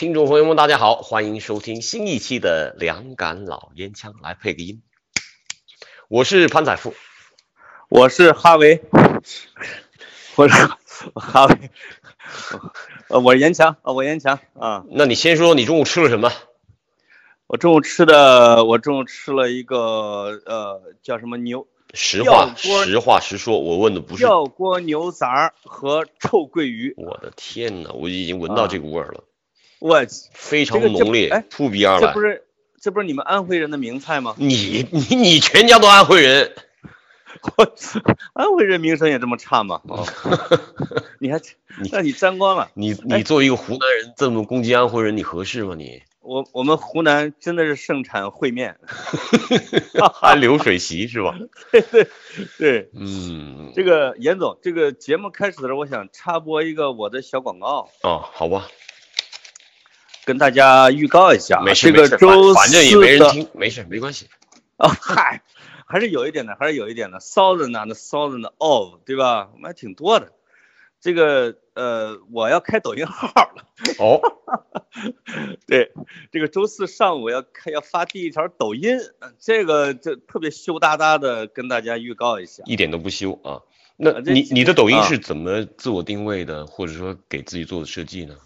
听众朋友们，大家好，欢迎收听新一期的两杆老烟枪，来配个音。我是潘载富，我是哈维，我是哈维，呃，我是严强，啊，我严强啊。那你先说你中午吃了什么？我中午吃的，我中午吃了一个呃，叫什么牛实话实话实说，我问的不是。吊锅牛杂和臭鳜鱼。我的天哪，我已经闻到这个味儿了，我非常浓烈，哎扑鼻而来这不。是这不是你们安徽人的名菜吗？你你你全家都安徽人，我安徽人名声也这么差吗？哦，你还那你沾光了。你你作为一个湖南人这么攻击安徽人，你合适吗你？我我们湖南真的是盛产烩面。还流水席是吧对？对，嗯，这个严总，这个节目开始的时候，我想插播一个我的小广告，哦，好吧，跟大家预告一下。没事没事，这个周反反正也没人听，没事没关系。哦，嗨，还是有一点的，还是有一点的，thousand and thousand of，对吧？我们还挺多的。这个呃，我要开抖音号了。哦，对，这个周四上午要开要发第一条抖音，呃这个这特别羞答答的跟大家预告一下。一点都不羞啊。那你你的抖音啊是怎么自我定位的，或者说给自己做的设计呢？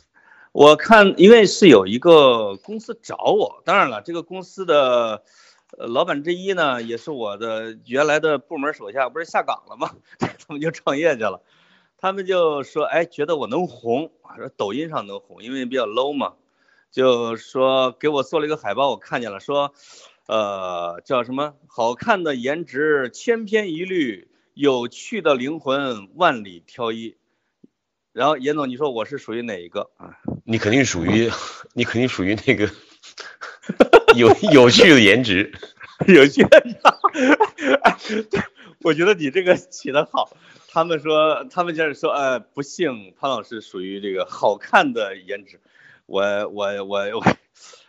我看，因为是有一个公司找我，当然了，这个公司的呃老板之一呢，也是我的原来的部门手下，不是下岗了吗？他们就创业去了。他们就说，哎，觉得我能红，说抖音上能红，因为比较 low 嘛，就说给我做了一个海报，我看见了，说，呃，叫什么？好看的颜值千篇一律，有趣的灵魂万里挑一。然后严总，你说我是属于哪一个啊？你肯定属于，你肯定属于那个有有趣的颜值。有趣的，我觉得你这个起的好。他们说，他们就是说，呃，不幸潘老师属于这个好看的颜值。我我我我，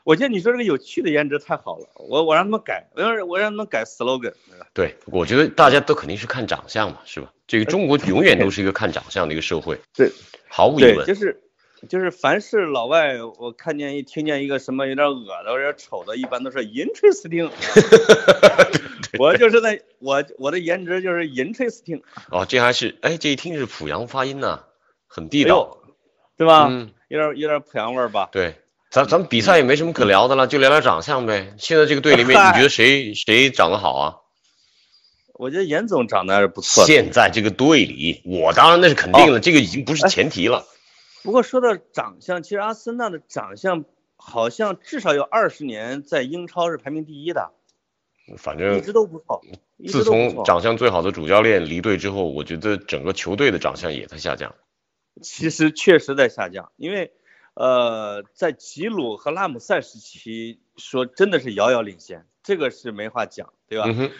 我觉得你说这个有趣的颜值太好了，我我让他们改，我让我让他们改 slogan，对，我觉得大家都肯定是看长相嘛，是吧？这个中国永远都是一个看长相的一个社会，对毫无疑，问。就是就是凡是老外，我看见一听见一个什么有点恶的、有点丑的，一般都是 interesting。我就是那我我的颜值就是 interesting，哦，这还是哎，这一听是濮阳发音呐、很地哎道。呦，对吧？嗯，有点有点濮阳味儿吧？对，咱咱们比赛也没什么可聊的了，就聊聊长相呗。现在这个队里面，你觉得谁 谁长得好啊？我觉得严总长得还是不错。现在这个队里，我当然那是肯定了，这个已经不是前提了。不过说到长相，其实阿森纳的长相好像至少有二十年在英超是排名第一的，反正一直都不错。自。从长相最好的主教练离队之后，我觉得整个球队的长相也在下降。其实确实在下降，因为呃，在吉鲁和拉姆塞时期，说真的是遥遥领先，这个是没话讲，对吧？嗯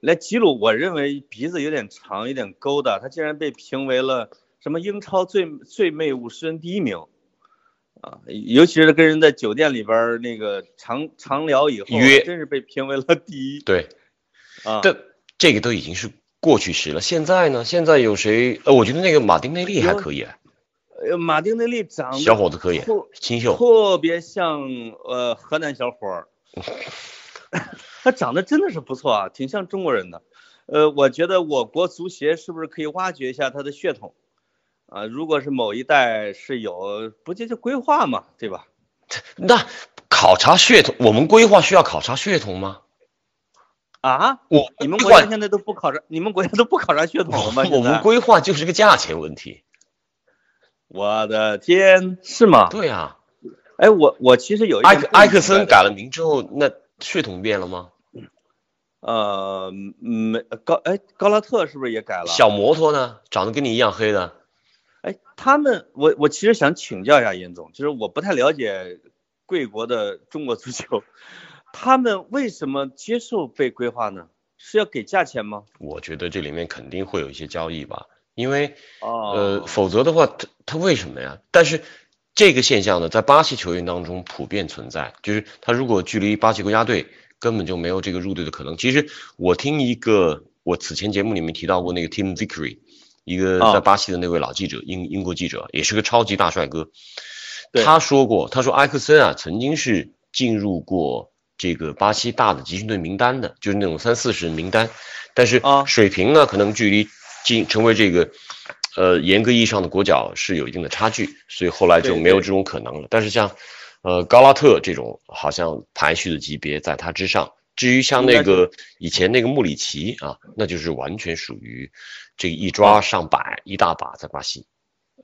哼，来吉鲁，我认为鼻子有点长，有点勾的，他竟然被评为了什么英超最最媚五十人第一名，啊，尤其是跟人在酒店里边儿那个长长聊以后，约真是被评为了第一对，啊。这这个都已经是过去时了。现在呢？现在有谁？呃，我觉得那个马丁内利还可以，呃，马丁内利长得小伙子可以特，清秀。特别像呃河南小伙儿，他长得真的是不错啊，挺像中国人的。呃，我觉得我国足协是不是可以挖掘一下他的血统？啊，如果是某一代是有，不就是规划嘛，对吧？那考察血统，我们规划需要考察血统吗？啊，我你们国家现在都不考察，你们国家都不考察血统了吗？我们规划就是个价钱问题。我的天，是吗？对啊，哎，我我其实有一埃克埃克森改了名之后，那血统变了吗？呃，没高哎高拉特是不是也改了？小摩托呢，长得跟你一样黑的，哎，他们，我我其实想请教一下严总，就是我不太了解贵国的中国足球，他们为什么接受被规划呢？是要给价钱吗？我觉得这里面肯定会有一些交易吧，因为哦，呃，否则的话，他他为什么呀？但是这个现象呢，在巴西球员当中普遍存在，就是他如果距离巴西国家队根本就没有这个入队的可能。其实我听一个我此前节目里面提到过那个 Tim Vickery，一个啊在巴西的那位老记者，英英国记者，也是个超级大帅哥。他说过，他说埃克森啊曾经是进入过这个巴西大的集训队名单的，就是那种三四十人名单，但是啊水平呢可能距离进成为这个呃严格意义上的国脚是有一定的差距，所以后来就没有这种可能了。但是像呃高拉特这种好像排序的级别在他之上。至于像那个以前那个穆里奇啊，那就是完全属于这个一抓上百一大把在巴西。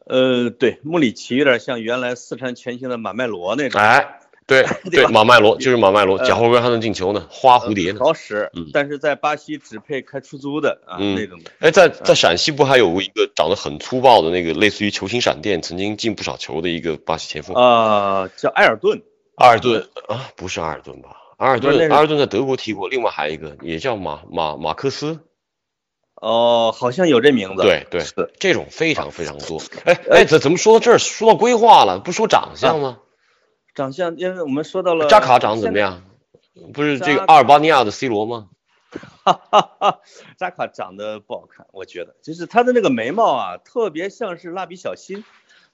呃，对，穆里奇有点像原来四川全兴的马麦罗那种，哎，对对马麦罗就是马麦罗，呃脚后跟还能进球呢，花蝴蝶呢。好使嗯，但是在巴西只配开出租的啊嗯那种的。哎，在在陕西不还有过一个长得很粗暴的那个类似于球星闪电，曾经进不少球的一个巴西前锋，啊，叫埃尔顿，埃尔顿啊，不是埃尔顿吧？埃尔顿，不是那是阿尔顿在德国踢过，另外还有一个也叫马马马克思，哦，好像有这名字。对对是这种非常非常多。哎哎，怎怎么说到这儿说到规划了，不说长相吗？长相，因为我们说到了扎卡长得怎么？样？不是这个阿尔巴尼亚的 C 罗吗？哈哈哈，扎卡长得不好看，我觉得，就是他的那个眉毛啊，特别像是蜡笔小新，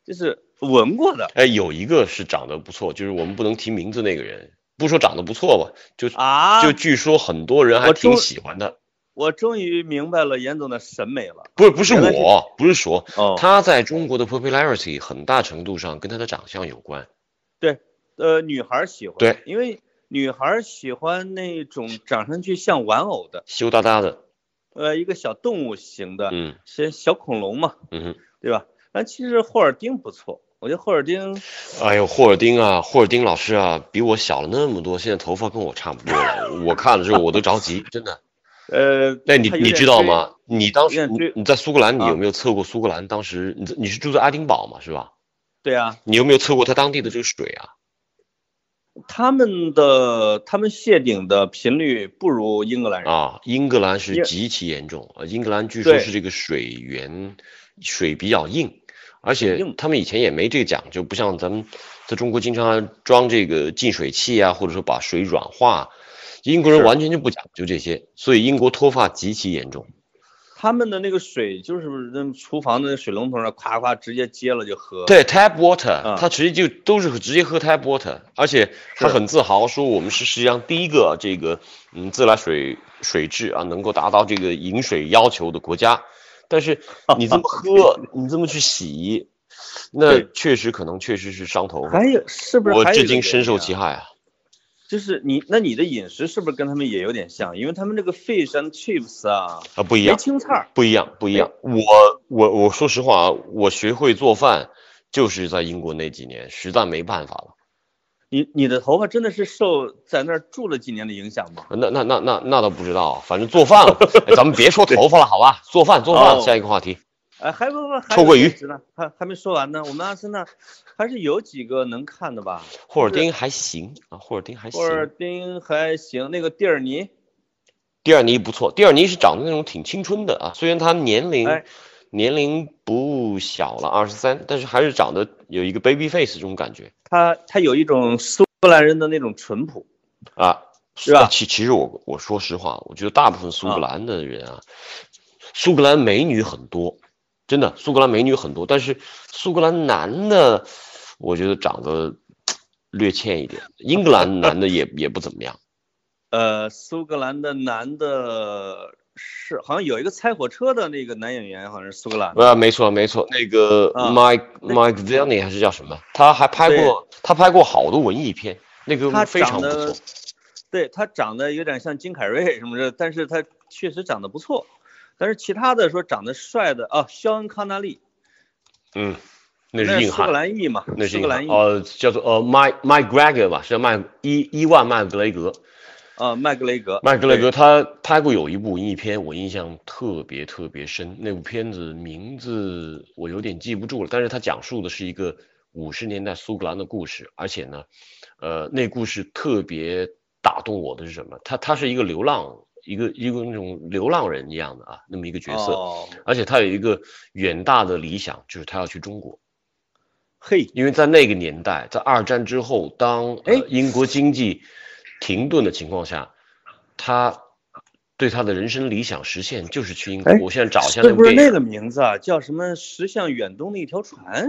就是纹过的哎，有一个是长得不错，就是我们不能提名字那个人，不说长得不错吧，就啊。就据说很多人还挺喜欢的。我终于明白了严总的审美了。不是不是我，不是说哦，他在中国的 popularity 很大程度上跟他的长相有关。呃，女孩喜欢，对，因为女孩喜欢那种长上去像玩偶的，羞答答的，呃，一个小动物型的，嗯是小恐龙嘛，嗯哼，对吧？但其实霍尔丁不错，我觉得霍尔丁，哎呦，霍尔丁啊，霍尔丁老师啊，比我小了那么多，现在头发跟我差不多了，我看了之后我都着急，真的。呃，那，你你？知道吗？你当时你在苏格兰，你啊有没有测过苏格兰？当时你你是住在爱丁堡嘛，是吧？对啊，你有没有测过他当地的这个水啊？他们的他们谢顶的频率不如英格兰人，啊，英格兰是极其严重啊，英格兰据说是这个水源水比较硬，而且他们以前也没这个讲究，不像咱们在中国经常装这个净水器啊，或者说把水软化，英国人完全就不讲究这些，所以英国脱发极其严重。他们的那个水就是那厨房的水龙头上夸夸直接接了就喝，，对 tap water，啊他直接就都是直接喝 tap water，而且他很自豪说我们是世界上第一个这个嗯自来水水质啊能够达到这个饮水要求的国家。但是你这么喝，你这么去洗，那确实可能确实是伤头发。还有是不是我至今深受其害啊！就是你，那你的饮食是不是跟他们也有点像？因为他们这个 fish and chips 啊，啊不一样，青菜。不一样，不一样。我我我说实话啊，我学会做饭就是在英国那几年，实在没办法了。你你的头发真的是受在那儿住了几年的影响吗？那那那那那倒不知道，反正做饭咱们别说头发了，好吧？做饭做饭，哦下一个话题。哎，还不不，还臭鳜鱼还还没说完呢。我们阿森纳还是有几个能看的吧？霍尔丁还行啊，霍尔丁还行霍尔。丁还行，那个蒂尔尼，蒂尔尼不错，蒂尔尼是长得那种挺青春的啊，虽然他年龄、哎年龄不小了，二十三，但是还是长得有一个 baby face 这种感觉他他有一种苏格兰人的那种淳朴。啊。是吧其其实我我说实话，我觉得大部分苏格兰的人啊，苏格兰美女很多，真的，苏格兰美女很多，但是苏格兰男的，我觉得长得略欠一点，英格兰男的也 也不怎么样。呃，苏格兰的男的是好像有一个拆火车的那个男演员，好像是苏格兰的。呃，没错没错，那个啊 Mike 那 Mike Vilney 还是叫什么？他还拍过他拍过好多文艺片，那个非常不错。对他长得有点像金凯瑞什么的，但是他确实长得不错。但是其他的说长得帅的啊，肖恩康纳利，嗯，那那是苏格是硬汉，兰裔嘛，那是。苏格兰裔呃，叫做呃 Mike Mike Gregor 吧，是叫麦伊伊万麦格雷格。啊，麦格雷格，麦格雷格他拍过有一部文艺片，我印象特别特别深。那部片子名字我有点记不住了，但是他讲述的是一个五十年代苏格兰的故事，而且呢，呃，那故事特别打动我的是什么？他他是一个流浪，一个一个那种流浪人一样的啊，那么一个角色，哦，而且他有一个远大的理想，就是他要去中国。嘿，因为在那个年代，在二战之后，当英国经济停顿的情况下，他对他的人生理想实现就是去英国。哎我现在找一下是不是那个名字啊？叫什么“驶向远东的一条船”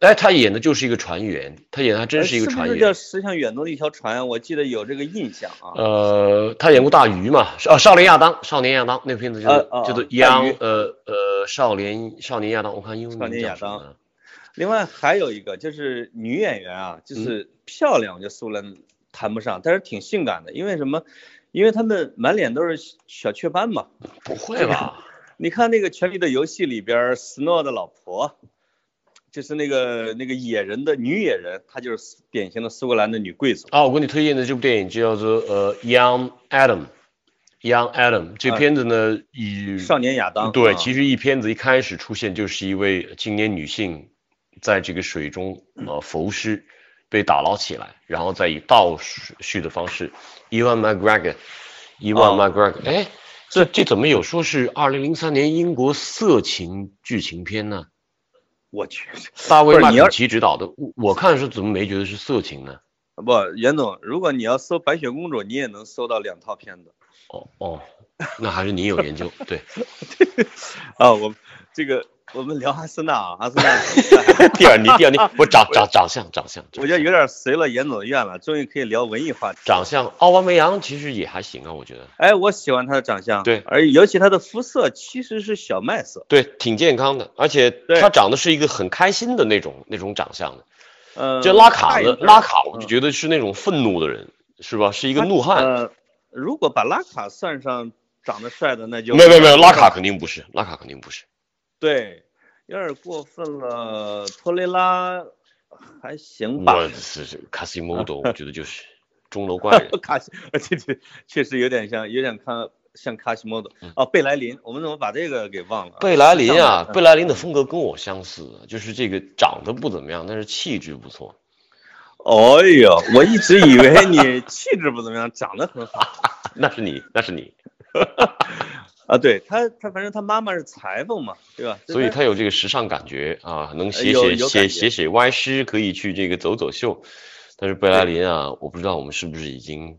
哎，他演的就是一个船员，他演的还真是一个呃船员。是是叫驶向远东的一条船？我记得有这个印象啊。呃，他演过大鱼嘛？是哦，少年亚当，少年亚当那个片子就是、呃哦叫做大 Young 鱼呃呃少年少年亚当，我看英文少名年亚当叫什么呢？另外还有一个就是女演员啊，嗯就是漂亮，我觉得苏兰谈不上，但是挺性感的。因为什么？因为他们满脸都是小雀斑嘛。不会吧？你看那个《权力的游戏》里边，斯诺的老婆，就是那个那个野人的女野人，她就是典型的苏格兰的女贵族。啊，我给你推荐的这部电影就叫做呃《Young Adam》，Young Adam 这啊片子呢，以少年亚当。对，啊其实一片子一开始出现就是一位青年女性在这个水中呃浮尸，被打捞起来，然后再以倒叙的方式，Ewan McGregor，伊万哦 McGregor，哎，这这怎么有说是二零零三年英国色情剧情片呢？我去，大卫麦肯不是你要齐执导的，我我看是怎么没觉得是色情呢？不，袁总，如果你要搜白雪公主，你也能搜到两套片子。哦哦，那还是你有研究，对。啊，我这个我们聊阿森纳啊，阿森纳，第二，你第二，你 我长长长相长相，我觉得有点随了严总的愿了，终于可以聊文艺话题。长相，奥巴梅扬其实也还行啊，我觉得，哎，我喜欢他的长相，对而尤其他的肤色其实是小麦色，对，挺健康的，而且他长得是一个很开心的那种那种长相的。呃，这拉卡的拉卡，我就觉得是那种愤怒的人，是吧？是一个怒汉。呃，如果把拉卡算上长得帅的，那就没有没有没有，拉卡肯定不是，拉卡肯定不是。对，有点过分了。托雷拉还行吧，我是是卡西莫多，我觉得就是钟楼怪人。卡西，这这确实有点像，有点看像卡西莫多嗯。哦，贝莱林，我们怎么把这个给忘了？贝莱林啊，嗯贝莱林的风格跟我相似，就是这个长得不怎么样，但是气质不错。哦呦，我一直以为你气质不怎么样，长得很好那是你，那是你。啊。对他，他反正他妈妈是裁缝嘛，对吧？所以他有这个时尚感觉啊，能写写写写写歪诗，可以去这个走走秀。但是贝莱林啊，我不知道我们是不是已经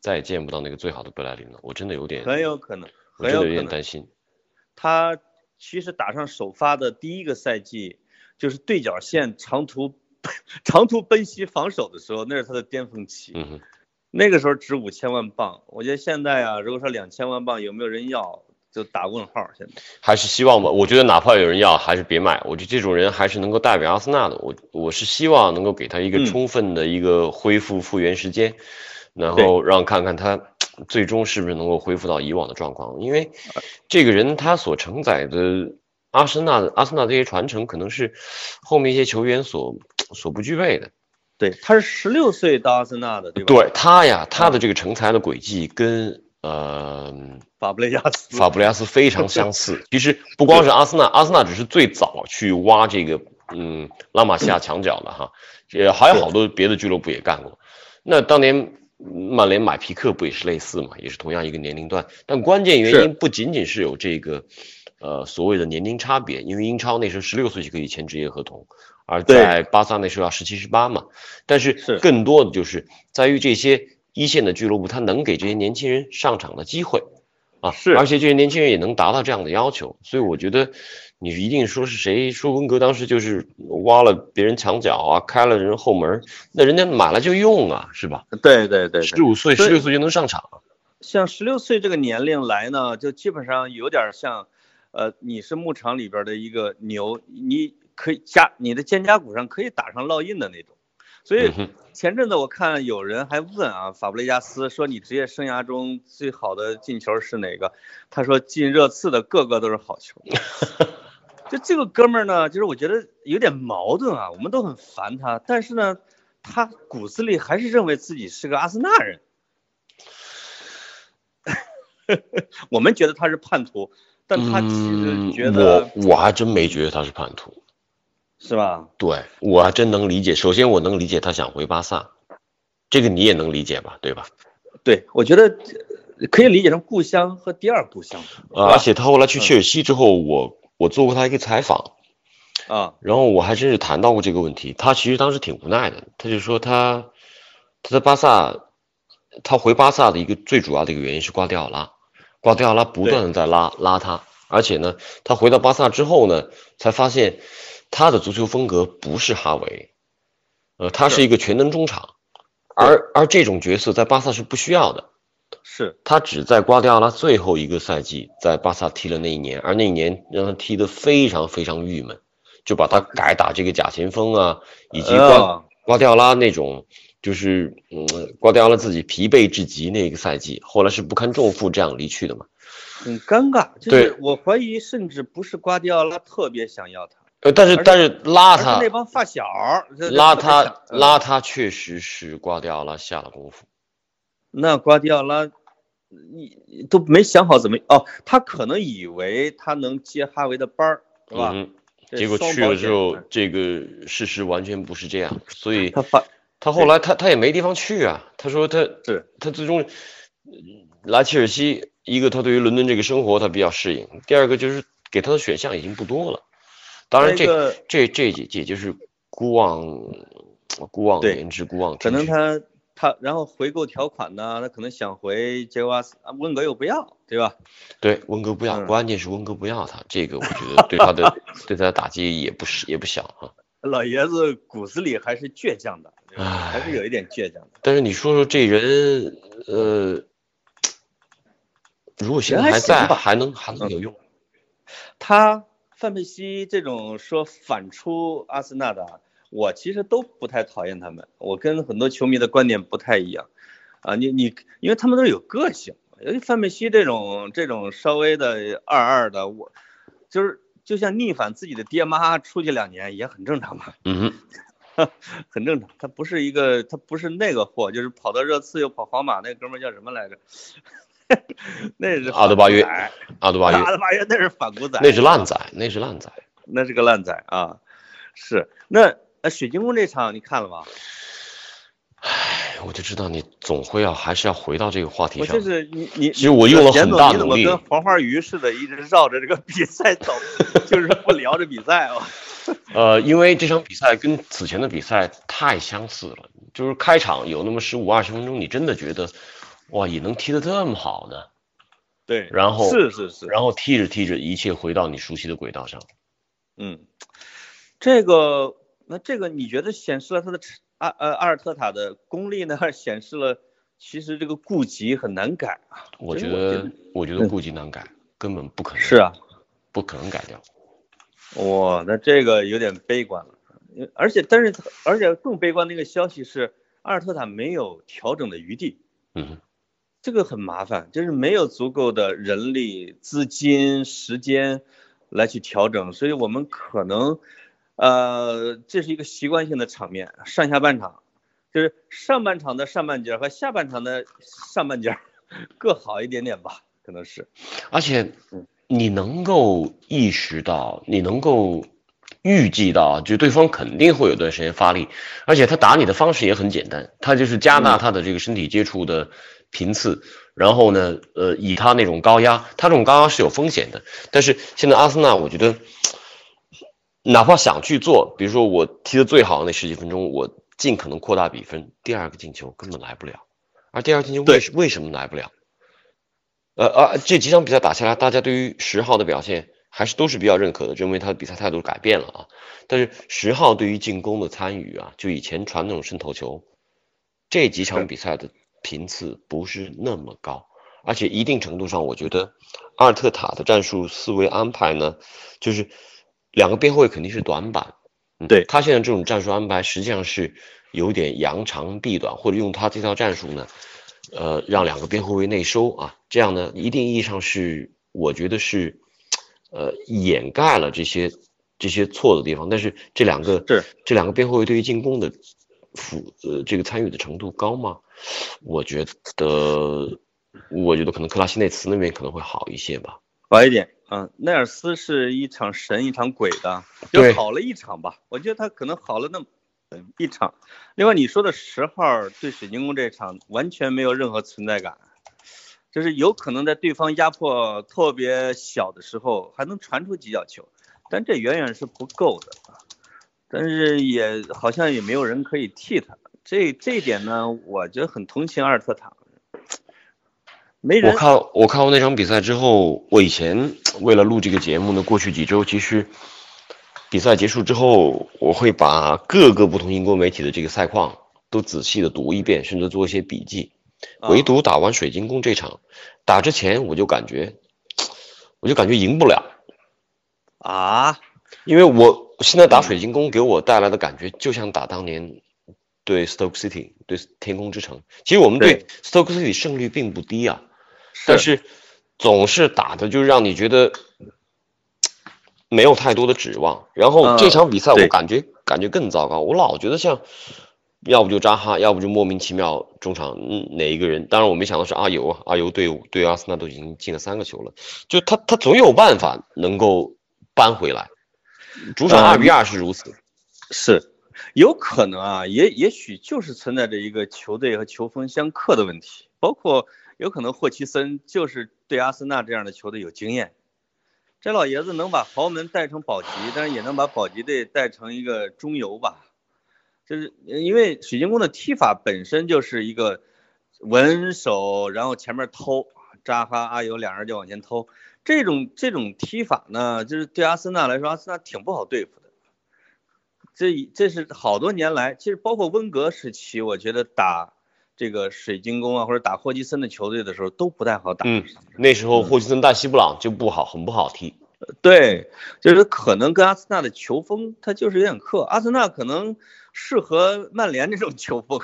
再也见不到那个最好的贝莱林了，我真的有点，很有可能，我真的有。点担心。他其实打上首发的第一个赛季，就是对角线长途 长途奔袭防守的时候，那是他的巅峰期。嗯哼，那个时候值五千万镑，我觉得现在啊，如果说两千万镑有没有人要，就打问号。现在还是希望吧。我觉得哪怕有人要，还是别买。我觉得这种人还是能够代表阿森纳的。我我是希望能够给他一个嗯充分的一个恢复复原时间，然后让看看他最终是不是能够恢复到以往的状况。因为这个人他所承载的阿森纳的阿森纳这些传承，可能是后面一些球员所所不具备的。对，他是十六岁到阿森纳的，对吧？，对他呀，他的这个成才的轨迹跟呃法布雷加斯。法布雷加斯非常相似。其实不光是阿森纳，阿森纳只是最早去挖这个嗯拉玛西亚墙角的哈，也还有好多别的俱乐部也干过。那当年曼联买皮克不也是类似嘛，也是同样一个年龄段。但关键原因不仅仅是有这个呃所谓的年龄差别，因为英超那时候十六岁就可以签职业合同，而在巴萨那时候要十七十八嘛。但是是更多的就是在于这些一线的俱乐部，他能给这些年轻人上场的机会。啊，是而且这些年轻人也能达到这样的要求，所以我觉得你一定说是谁说温格当时就是挖了别人墙角啊，开了人后门，那人家买了就用啊，是吧？对对对对，十五岁、十六岁就能上场，像十六岁这个年龄来呢，就基本上有点像，呃，你是牧场里边的一个牛，你可以加你的肩胛骨上可以打上烙印的那种。所以前阵子我看有人还问啊，法布雷加斯说你职业生涯中最好的进球是哪个？他说进热刺的个个都是好球。就这个哥们儿呢，就是我觉得有点矛盾啊，我们都很烦他，但是呢，他骨子里还是认为自己是个阿森纳人。我们觉得他是叛徒，但他其实觉得、嗯我我还真没觉得他是叛徒，是吧？对我还真能理解。首先我能理解他想回巴萨，这个你也能理解吧？对吧？对，我觉得呃可以理解成故乡和第二故乡啊，而且他后来去切尔西之后，我我做过他一个采访，啊，然后我还真是谈到过这个问题。他其实当时挺无奈的，他就说他他在巴萨，他回巴萨的一个最主要的一个原因是瓜迪奥拉，瓜迪奥拉不断的在拉拉他，而且呢，他回到巴萨之后呢，才发现他的足球风格不是哈维，呃，他是是一个全能中场，而而这种角色在巴萨是不需要的。是。他只在瓜迪奥拉最后一个赛季在巴萨踢了那一年，而那一年让他踢得非常非常郁闷，就把他改打这个假前锋啊，以及瓜、呃瓜迪奥拉那种就是嗯，瓜迪奥拉自己疲惫至极那个赛季，后来是不堪重负这样离去的嘛。很尴尬，就对是我怀疑甚至不是瓜迪奥拉特别想要他，呃，但是但是拉他那帮发小儿拉他拉他确实是瓜迪奥拉下了功夫。那瓜迪奥拉，你都没想好怎么哦，他可能以为他能接哈维的班儿，是吧？嗯，结果去了之后嗯，这个事实完全不是这样，所以他发他后来他他也没地方去啊。他说他是他最终嗯来切尔西，一个他对于伦敦这个生活他比较适应，第二个就是给他的选项已经不多了。当然这那个这这也也就是孤望孤望对言之，孤望可能他他然后回购条款呢，他可能想回杰瓦斯，啊温格又不要，对吧？对温格不要，嗯关键是温格不要他，这个我觉得对他的 对他的打击也不是也不小啊。老爷子骨子里还是倔强的，还是有一点倔强的。但是你说说这人，呃，如果现在还还在，还能还能有用？他范佩西这种说反出阿森纳的，我其实都不太讨厌他们。我跟很多球迷的观点不太一样，啊，你你，因为他们都是有个性，尤其范佩西这种这种稍微的二二的，我就是就像逆反自己的爹妈出去两年也很正常嘛，嗯哼，很正常。他不是一个，他不是那个货，就是跑到热刺又跑皇马那哥们叫什么来着？那是阿德巴约阿德巴约阿德巴约那是反骨仔，那是烂仔，那是烂仔。那是个烂仔啊，是那那水晶宫这场你看了吗？哎，我就知道你总会要还是要回到这个话题上我就。是你你，其实我用了很大努力跟黄花鱼似的，一直绕着这个比赛走，就是不聊这比赛啊？呃，因为这场比赛跟此前的比赛太相似了，就是开场有那么十五二十分钟，你真的觉得，哇，也能踢得这么好呢？对，然后是是是，然后踢着踢着，一切回到你熟悉的轨道上。嗯，这个那这个你觉得显示了他的阿呃阿尔特塔的功力呢，还 显示了其实这个顾及很难改啊？我觉得，我觉得顾忌难改，根本不可能，是啊，不可能改掉。哇，那这个有点悲观了，而且但是而且更悲观的一个消息是，阿尔特塔没有调整的余地，嗯，这个很麻烦，就是没有足够的人力、资金、时间来去调整，所以我们可能，呃，这是一个习惯性的场面，上下半场，就是上半场的上半截和下半场的上半截 各好一点点吧，可能是，而且你能够意识到，你能够预计到，就对方肯定会有段时间发力，而且他打你的方式也很简单，他就是加大他的这个身体接触的频次，然后呢，呃，以他那种高压，他这种高压是有风险的，但是现在阿森纳，我觉得。哪怕想去做，比如说我踢的最好的那十几分钟，我尽可能扩大比分，第二个进球根本来不了，而第二个进球为什为什么来不了？呃啊，这几场比赛打下来，大家对于十号的表现还是都是比较认可的，认为他的比赛态度改变了啊。但是十号对于进攻的参与啊，就以前传那种渗透球，这几场比赛的频次不是那么高，而且一定程度上，我觉得阿尔特塔的战术思维安排呢，就是两个边后卫肯定是短板。嗯对他现在这种战术安排实际上是有点扬长避短，或者用他这套战术呢，呃，让两个边后卫内收啊，这样呢，一定意义上是我觉得是，呃，掩盖了这些这些错的地方。但是这两个是这两个边后卫对于进攻的辅呃这个参与的程度高吗？我觉得，我觉得可能克拉西内茨那边可能会好一些吧。好一点。嗯，奈尔斯是一场神一场鬼的，就好了一场吧。我觉得他可能好了那么一场。另外，你说的十号对水晶宫这场完全没有任何存在感，就是有可能在对方压迫特别小的时候还能传出几脚球，但这远远是不够的。但是也好像也没有人可以替他，这这一点呢，我觉得很同情阿尔特塔。没人。我看我看过那场比赛之后，我以前为了录这个节目呢，过去几周其实比赛结束之后，我会把各个不同英国媒体的这个赛况都仔细的读一遍，甚至做一些笔记。唯独打完水晶宫这场，打之前我就感觉，我就感觉赢不了啊，因为我现在打水晶宫给我带来的感觉，就像打当年对 Stoke City 对天空之城。其实我们对 Stoke City 胜率并不低啊。但是总是打的就让你觉得没有太多的指望，然后这场比赛我感觉感觉更糟糕，我老觉得像要不就扎哈，要不就莫名其妙中场哪一个人，当然我没想到是阿尤啊，阿尤队伍对阿森纳都已经进了三个球了，就他他总有办法能够扳回来，主场二比二是如此，是。有可能啊，也也许就是存在着一个球队和球风相克的问题，包括。有可能霍奇森就是对阿森纳这样的球队有经验，这老爷子能把豪门带成保级，但是也能把保级队带成一个中游吧。就是因为水晶宫的踢法本身就是一个稳守，然后前面偷扎哈、阿尤两人就往前偷，这种这种踢法呢，就是对阿森纳来说，阿森纳挺不好对付的。这这是好多年来，其实包括温格时期，我觉得打。这个水晶宫啊，或者打霍奇森的球队的时候都不太好打。嗯，那时候霍奇森大西布朗就不好，很不好踢。对，就是可能跟阿森纳的球风他就是有点克。阿森纳可能适合曼联这种球风，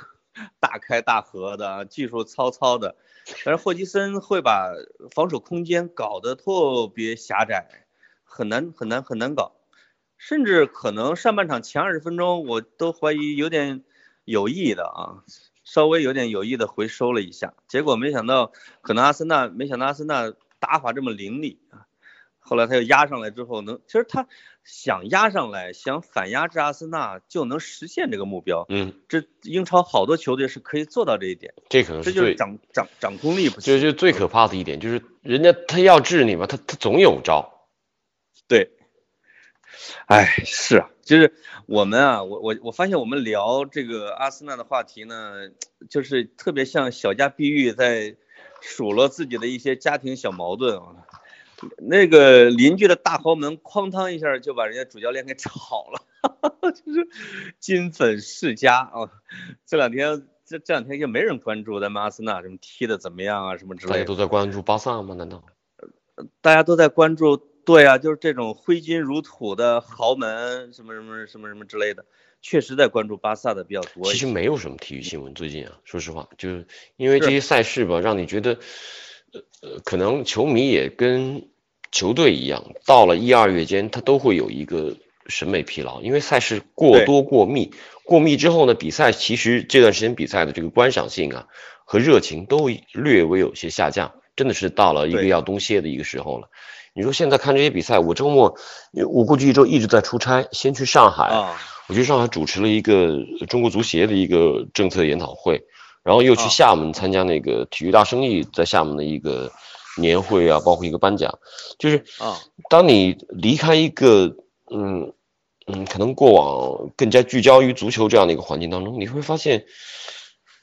大开大合的，技术糙糙的。但是霍奇森会把防守空间搞得特别狭窄，很难很难很难搞。甚至可能上半场前二十分钟，我都怀疑有点有意的啊。稍微有点有意的回收了一下，结果没想到，可能阿森纳没想到阿森纳打法这么凌厉啊。后来他又压上来之后，能其实他想压上来，想反压制阿森纳就能实现这个目标。嗯，这英超好多球队是可以做到这一点。这可能是这就是掌掌掌控力不行。就是最可怕的一点，就是人家他要治你嘛，他他总有招。对。哎，是啊，就是我们啊，我我我发现我们聊这个阿森纳的话题呢，就是特别像小家碧玉在数落自己的一些家庭小矛盾啊。那个邻居的大豪门哐当一下就把人家主教练给炒了，就是金粉世家啊。这两天这这两天就没人关注咱们阿森纳什么踢的怎么样啊，什么之类的。大家都在关注巴萨吗？难道？大家都在关注。对啊，就是这种挥金如土的豪门，什么什么什么什么之类的，确实在关注巴萨的比较多。其实没有什么体育新闻最近啊，说实话，就是因为这些赛事吧，让你觉得，呃，可能球迷也跟球队一样，到了一二月间，他都会有一个审美疲劳，因为赛事过多过密，过密之后呢，比赛其实这段时间比赛的这个观赏性啊和热情都略微有些下降，真的是到了一个要冬歇的一个时候了。你说现在看这些比赛，我周末我过去一周一直在出差，先去上海，我去上海主持了一个中国足协的一个政策研讨会，然后又去厦门参加那个体育大生意在厦门的一个年会啊，包括一个颁奖，就是啊，当你离开一个嗯嗯，可能过往更加聚焦于足球这样的一个环境当中，你会发现，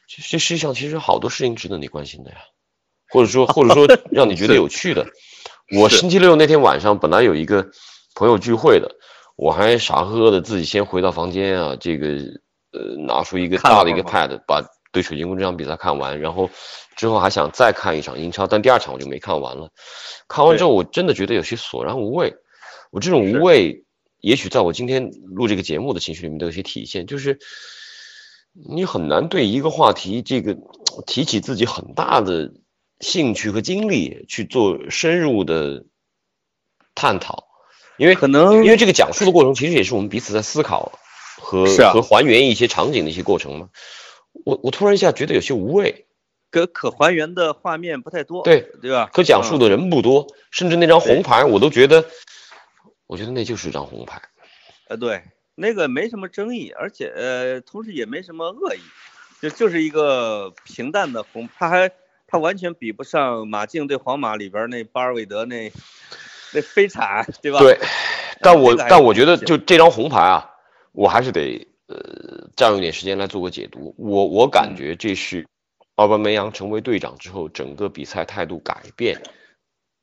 这世界上其实好多事情值得你关心的呀，或者说或者说让你觉得有趣的。我星期六那天晚上本来有一个朋友聚会的，我还傻呵呵的自己先回到房间啊，这个呃拿出一个大的一个 pad 把对水晶宫这场比赛看完，然后之后还想再看一场英超，但第二场我就没看完了。看完之后我真的觉得有些索然无味，我这种无味也许在我今天录这个节目的情绪里面都有些体现，就是你很难对一个话题这个提起自己很大的。兴趣和精力去做深入的探讨，因为可能因为这个讲述的过程其实也是我们彼此在思考和和还原一些场景的一些过程嘛。我我突然一下觉得有些无味，可可还原的画面不太多，对对吧？可讲述的人不多，甚至那张红牌我都觉得，我觉得那就是一张红牌。呃，对。那个没什么争议，而且呃，同时也没什么恶意，就就是一个平淡的红，他还他完全比不上马竞对皇马里边那巴尔韦德那那飞铲，对吧？对，但我但我觉得就这张红牌啊，我还是得呃占用点时间来做个解读。我我感觉这是奥巴梅扬成为队长之后，整个比赛态度改变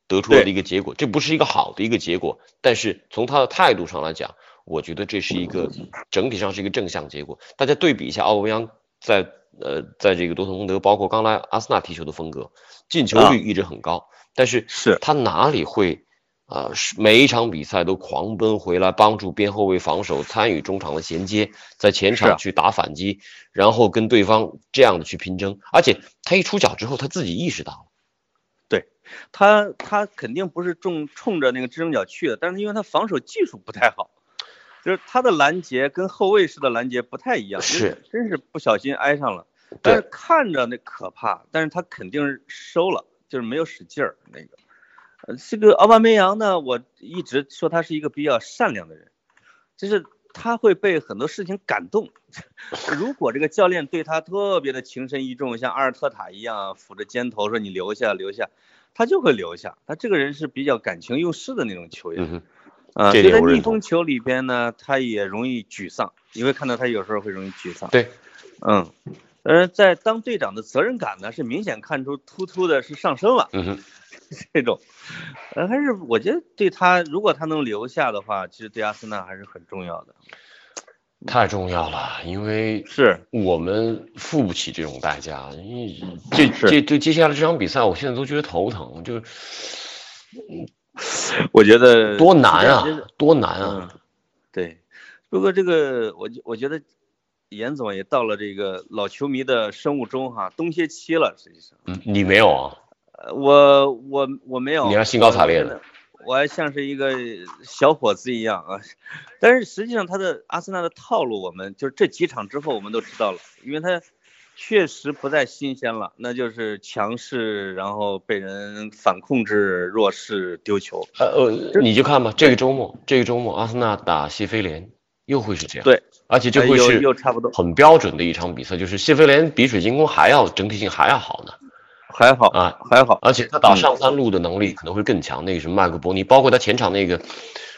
得出来的一个结果。这不是一个好的一个结果，但是从他的态度上来讲，我觉得这是一个整体上是一个正向结果。大家对比一下奥巴梅扬在呃在这个多特蒙德，包括刚来阿森纳踢球的风格，进球啊率一直很高，但是是他哪里会啊、是每一场比赛都狂奔回来帮助边后卫防守，参与中场的衔接，在前场去打反击，然后跟对方这样的去拼争。而且他一出脚之后，他自己意识到了，对他他肯定不是冲冲着那个支撑脚去的，但是因为他防守技术不太好，就是他的拦截跟后卫式的拦截不太一样，是真是不小心挨上了，但是看着那可怕，但是他肯定是收了，就是没有使劲儿那个。呃，这个奥巴梅扬呢，我一直说他是一个比较善良的人，就是他会被很多事情感动。如果这个教练对他特别的情深意重，像阿尔特塔一样抚着肩头说你留下留下，他就会留下。他这个人是比较感情用事的那种球员。啊，这就在逆风球里边呢，他也容易沮丧，你会看到他有时候会容易沮丧。对，嗯，而在当队长的责任感呢，是明显看出突突的是上升了。嗯哼，这种，呃，还是我觉得对他，如果他能留下的话，其实对阿森纳还是很重要的。太重要了，因为是，我们付不起这种代价。因为这是这对接下来这场比赛，我现在都觉得头疼，就是 我觉得多难啊多难啊！嗯，对。不过这个，我我觉得严总也到了这个老球迷的生物钟哈，冬歇期了，实际上。嗯，你没有啊？呃，我我我没有，你还兴高采烈的我还像是一个小伙子一样啊。但是实际上，他的阿森纳的套路，我们就是这几场之后我们都知道了，因为他确实不再新鲜了，那就是强势，然后被人反控制，弱势丢球。呃呃，你就看吧，这个周末，这个周末阿森纳打西菲联又会是这样，对，而且这会是又差不多很标准的一场比赛，就是西菲联比水晶宫还要整体性还要好呢还好啊，还好，而且他打上三路的能力可能会更强。那个什么麦克伯尼，包括他前场那个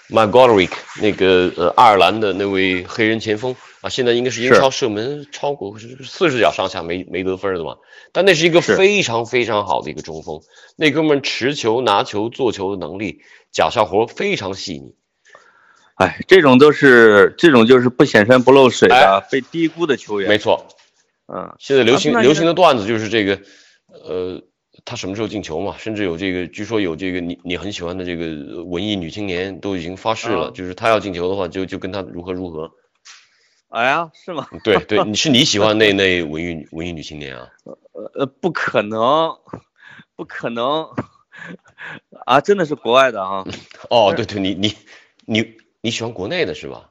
m c g o l r i c 那个呃爱尔兰的那位黑人前锋啊，现在应该是英超射门超过四十脚上下没没得分的嘛，但那是一个非常非常好的一个中锋，那哥们持球、拿球、做球的能力，脚下活非常细腻。哎，这种都是这种就是不显山不漏水的、被低估的球员。没错，嗯，现在流行流行的段子就是这个，呃，他什么时候进球嘛？甚至有这个，据说有这个你你很喜欢的这个文艺女青年都已经发誓了，啊就是他要进球的话，就就跟他如何如何。哎呀，是吗？对对，你是你喜欢那那文艺文艺女青年啊？呃，不可能，不可能啊！真的是国外的啊。哦，对对，你你你你喜欢国内的是吧？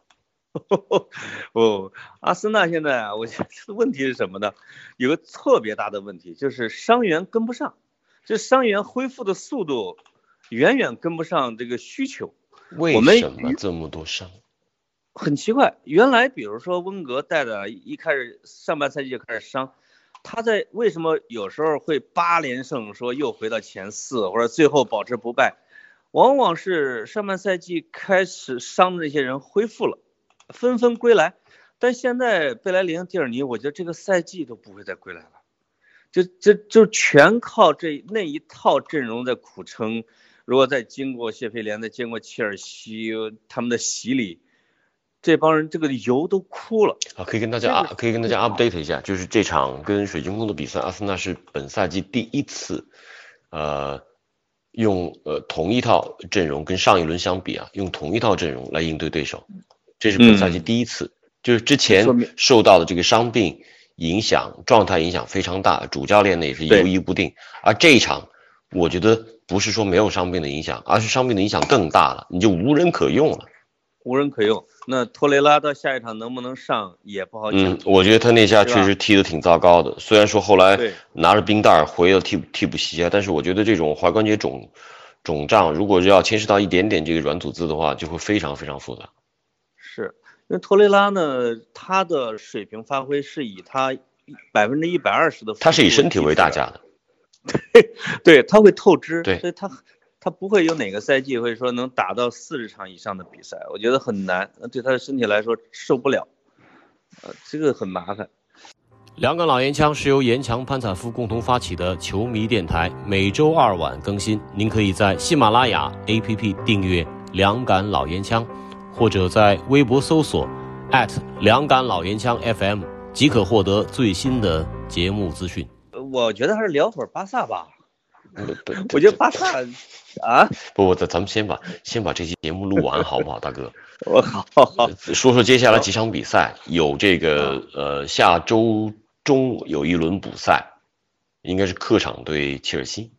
哦，阿森纳现在啊，我觉得问题是什么呢？有个特别大的问题，就是伤员跟不上，就伤员恢复的速度远远跟不上这个需求。为什么这么多伤？很奇怪，原来比如说温格带的，一开始上半赛季就开始伤，他在为什么有时候会八连胜，说又回到前四，或者最后保持不败，往往是上半赛季开始伤的那些人恢复了，纷纷归来，但现在贝莱林、蒂尔尼，我觉得这个赛季都不会再归来了，就就就全靠这那一套阵容在苦撑。如果再经过谢菲联，再经过切尔西他们的洗礼，这帮人这个油都枯了。啊，可以跟大家啊，可以跟大家 update 一下，就是这场跟水晶宫的比赛，阿森纳是本赛季第一次，呃，用呃同一套阵容跟上一轮相比啊，用同一套阵容来应对对手，这是本赛季嗯第一次，就是之前受到的这个伤病影响，状态影响非常大，主教练呢也是犹疑不定，而这一场，我觉得不是说没有伤病的影响，而是伤病的影响更大了，你就无人可用了。无人可用。那托雷拉到下一场能不能上也不好讲。嗯，我觉得他那下确实踢得挺糟糕的。虽然说后来拿着冰袋回了替补替补席啊，但是我觉得这种踝关节肿肿胀，如果要牵涉到一点点这个软组织的话，就会非常非常复杂。是因为托雷拉呢，他的水平发挥是以他百分之一百二十的，他是以身体为代价的，对，他会透支，对所以他他不会有哪个赛季会说能打到四十场以上的比赛，我觉得很难，对他的身体来说受不了，呃，这个很麻烦。两杆老烟枪是由严强、潘采夫共同发起的球迷电台，每周二晚更新。您可以在喜马拉雅 APP 订阅“两杆老烟枪”，或者在微博搜索两杆老烟枪 FM，即可获得最新的节目资讯。呃我觉得还是聊会儿巴萨吧，对 我觉得巴萨啊，不不，咱咱们先把先把这期节目录完，好不好，大哥？我好好好，说说接下来几场比赛，有这个呃下周中有一轮补赛，应该是客场对切尔西，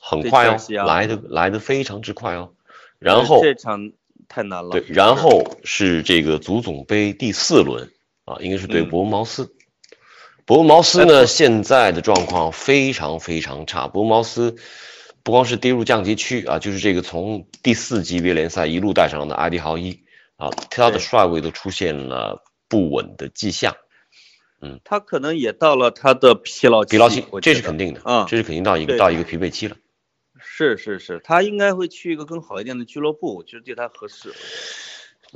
很快哦来的来的非常之快哦。然后这场太难了，对，然后是这个足总杯第四轮啊，应该是对嗯伯恩茅斯。伯恩茅斯呢，现在的状况非常非常差。伯恩茅斯不光是跌入降级区啊，就是这个从第四级别联赛一路带上的埃迪豪伊啊，他的帅位都出现了不稳的迹象。嗯他可能也到了他的疲劳期，疲劳期这是肯定的啊这是肯定到一个到一个疲惫期了。是是是，他应该会去一个更好一点的俱乐部，我觉得对他合适。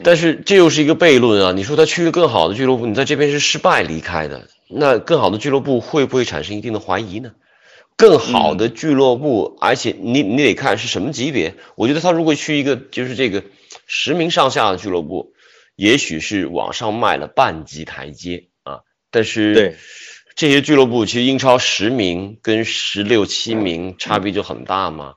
但是这又是一个悖论啊！你说他去了更好的俱乐部，你在这边是失败离开的，那更好的俱乐部会不会产生一定的怀疑呢？更好的俱乐部，而且你你得看是什么级别。我觉得他如果去一个就是这个十名上下的俱乐部，也许是往上迈了半级台阶啊。但是对这些俱乐部其实英超十名跟十六七名差别就很大吗？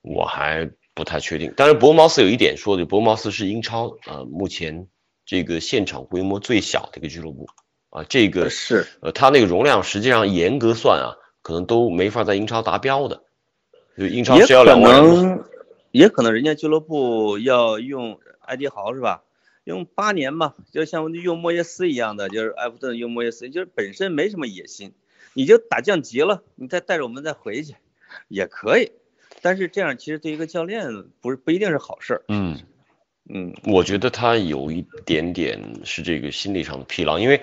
我还不太确定。但是，伯恩茅斯有一点说的，伯恩茅斯是英超呃目前这个现场规模最小的一个俱乐部啊，这个是呃它那个容量实际上严格算啊，可能都没法在英超达标的。就英超也是要两万人也可能人家俱乐部要用埃迪豪是吧？用八年嘛，就像用莫耶斯一样的，就是埃弗顿用莫耶斯，就是本身没什么野心，你就打降级了，你再带着我们再回去也可以。但是这样其实对一个教练不是不一定是好事儿。嗯，嗯，我觉得他有一点点是这个心理上的疲劳，因为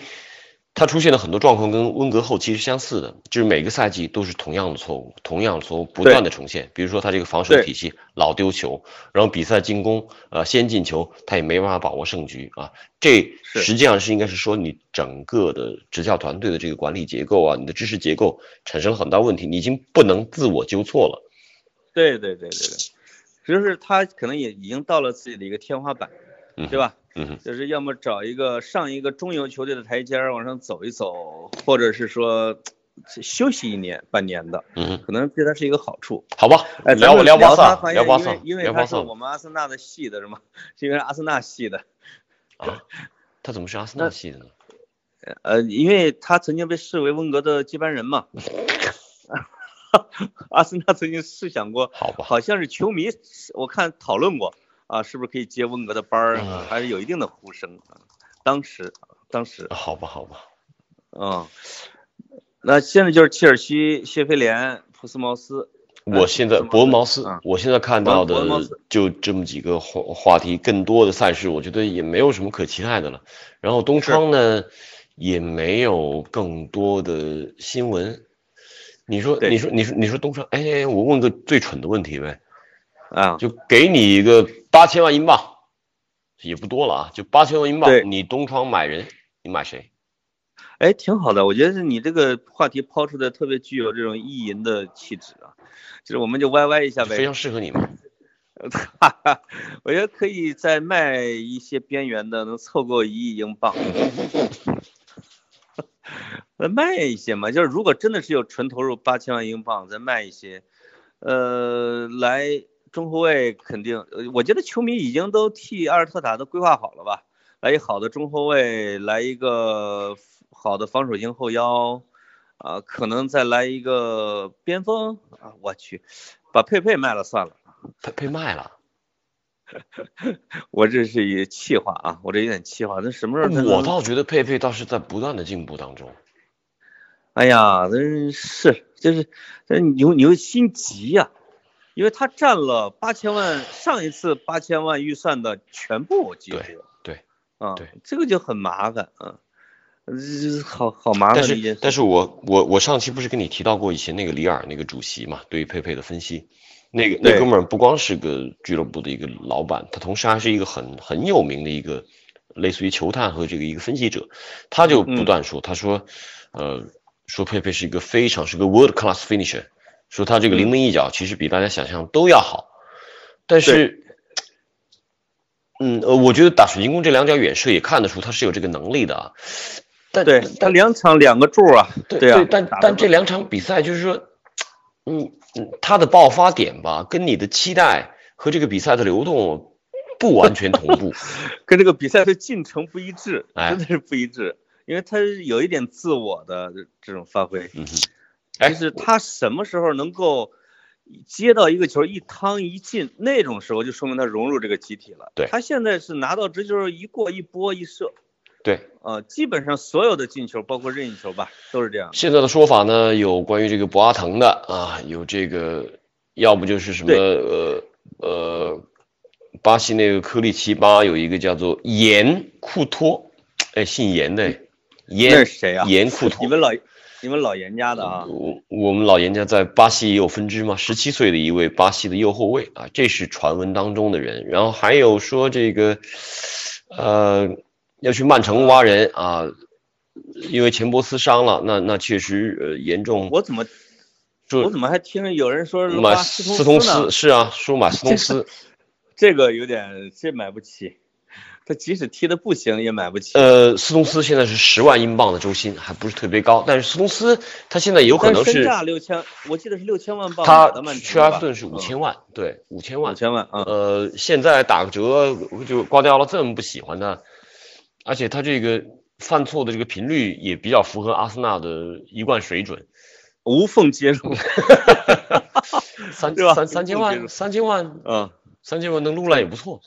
他出现的很多状况跟温格后期是相似的，就是每个赛季都是同样的错误，同样的错误不断的重现。比如说他这个防守体系老丢球，然后比赛进攻呃先进球，他也没办法把握胜局啊。这实际上是应该是说你整个的执教团队的这个管理结构啊，你的知识结构产生了很大问题，你已经不能自我纠错了。对对对对对，就是他可能也已经到了自己的一个天花板，嗯，对？吧？嗯哼，就是要么找一个上一个中游球队的台阶儿往上走一走，或者是说休息一年半年的，嗯，可能对他是一个好处。好吧，哎，聊聊巴萨，聊巴萨因为，他是我们阿森纳的系的是吗？是因为阿森纳系的，啊，他怎么是阿森纳系的呢？呃，因为他曾经被视为温格的接班人嘛。阿森纳曾经试想过，好吧，好像是球迷，我看讨论过啊，是不是可以接温格的班儿？还是有一定的呼声啊。当时，当时，好吧，好吧。嗯，那现在就是切尔西、谢菲联、普斯茅斯。我现在伯恩茅斯嗯，我现在看到的就这么几个话话题，更多的赛事，我觉得也没有什么可期待的了。然后东窗呢，也没有更多的新闻。你说，你说，你说，你说东窗，哎，我问个最蠢的问题呗，啊，就给你一个八千万英镑，也不多了啊，就八千万英镑对，你东窗买人，你买谁？哎，挺好的，我觉得是你这个话题抛出的特别具有这种意淫的气质啊，就是我们就歪歪一下呗。非常适合你嘛。哈哈，我觉得可以再卖一些边缘的，能凑够一亿英镑。再卖一些嘛，就是如果真的是有纯投入八千万英镑，再卖一些，呃，来中后卫肯定，呃我觉得球迷已经都替阿尔特塔都规划好了吧，来一好的中后卫，来一个好的防守型后腰，啊、可能再来一个边锋啊，我去，把佩佩卖了算了。被被卖了，我这是一气话啊，我这有点气话。那什么时候？我倒觉得佩佩倒是在不断的进步当中。哎呀，真是，就是，这你会你会心急呀、因为他占了八千万，上一次八千万预算的全部几乎。对对啊，对，这个就很麻烦啊，呃好好麻烦但。是但是我我我上期不是跟你提到过以前那个里尔那个主席嘛，对于佩佩的分析，那个那哥们儿不光是个俱乐部的一个老板，他同时还是一个很很有名的一个类似于球探和这个一个分析者，他就不断说，他说，呃，说佩佩是一个非常是个 world class finisher，说他这个临门一脚其实比大家想象都要好，但是。嗯，呃，我觉得打水晶宫这两脚远射也看得出他是有这个能力的啊，但对他两场两个柱啊，对啊，但但这两场比赛就是说，嗯嗯，他的爆发点吧，跟你的期待和这个比赛的流动不完全同步。跟这个比赛的进程不一致，哎。真的是不一致，因为他有一点自我的这这种发挥，就是他什么时候能够接到一个球一趟一进，那种时候就说明他融入这个集体了。对他现在是拿到直球一过一拨一射，对，呃，基本上所有的进球，包括任意球吧，都是这样。现在的说法呢，有关于这个博阿滕的啊，有这个，要不就是什么呃呃，巴西那个科利奇巴有一个叫做严库托，哎，姓严的，严那是谁啊严库图你。们老你们老严家的啊，我我们老严家在巴西也有分支嘛，十七岁的一位巴西的右后卫啊，这是传闻当中的人。然后还有说这个，呃，要去曼城挖人啊，因为钱伯斯伤了，那那确实呃严重。我怎么我怎么还听着有人说买挖斯斯通斯？是啊，说马斯通斯，这个有点这买不起，他即使踢的不行也买不起。呃，斯通斯现在是十万英镑的周薪，还不是特别高，但是斯通斯他现在有可能是价六千，我记得是六千万镑他去城吧埃弗顿是五千万，对，五千万五。千万啊，呃，现在打个折，就挂掉了这么不喜欢他，而且他这个犯错的这个频率也比较符合阿森纳的一贯水准，无缝接入。三三三千万，三千万，嗯，三千万能撸来也不错。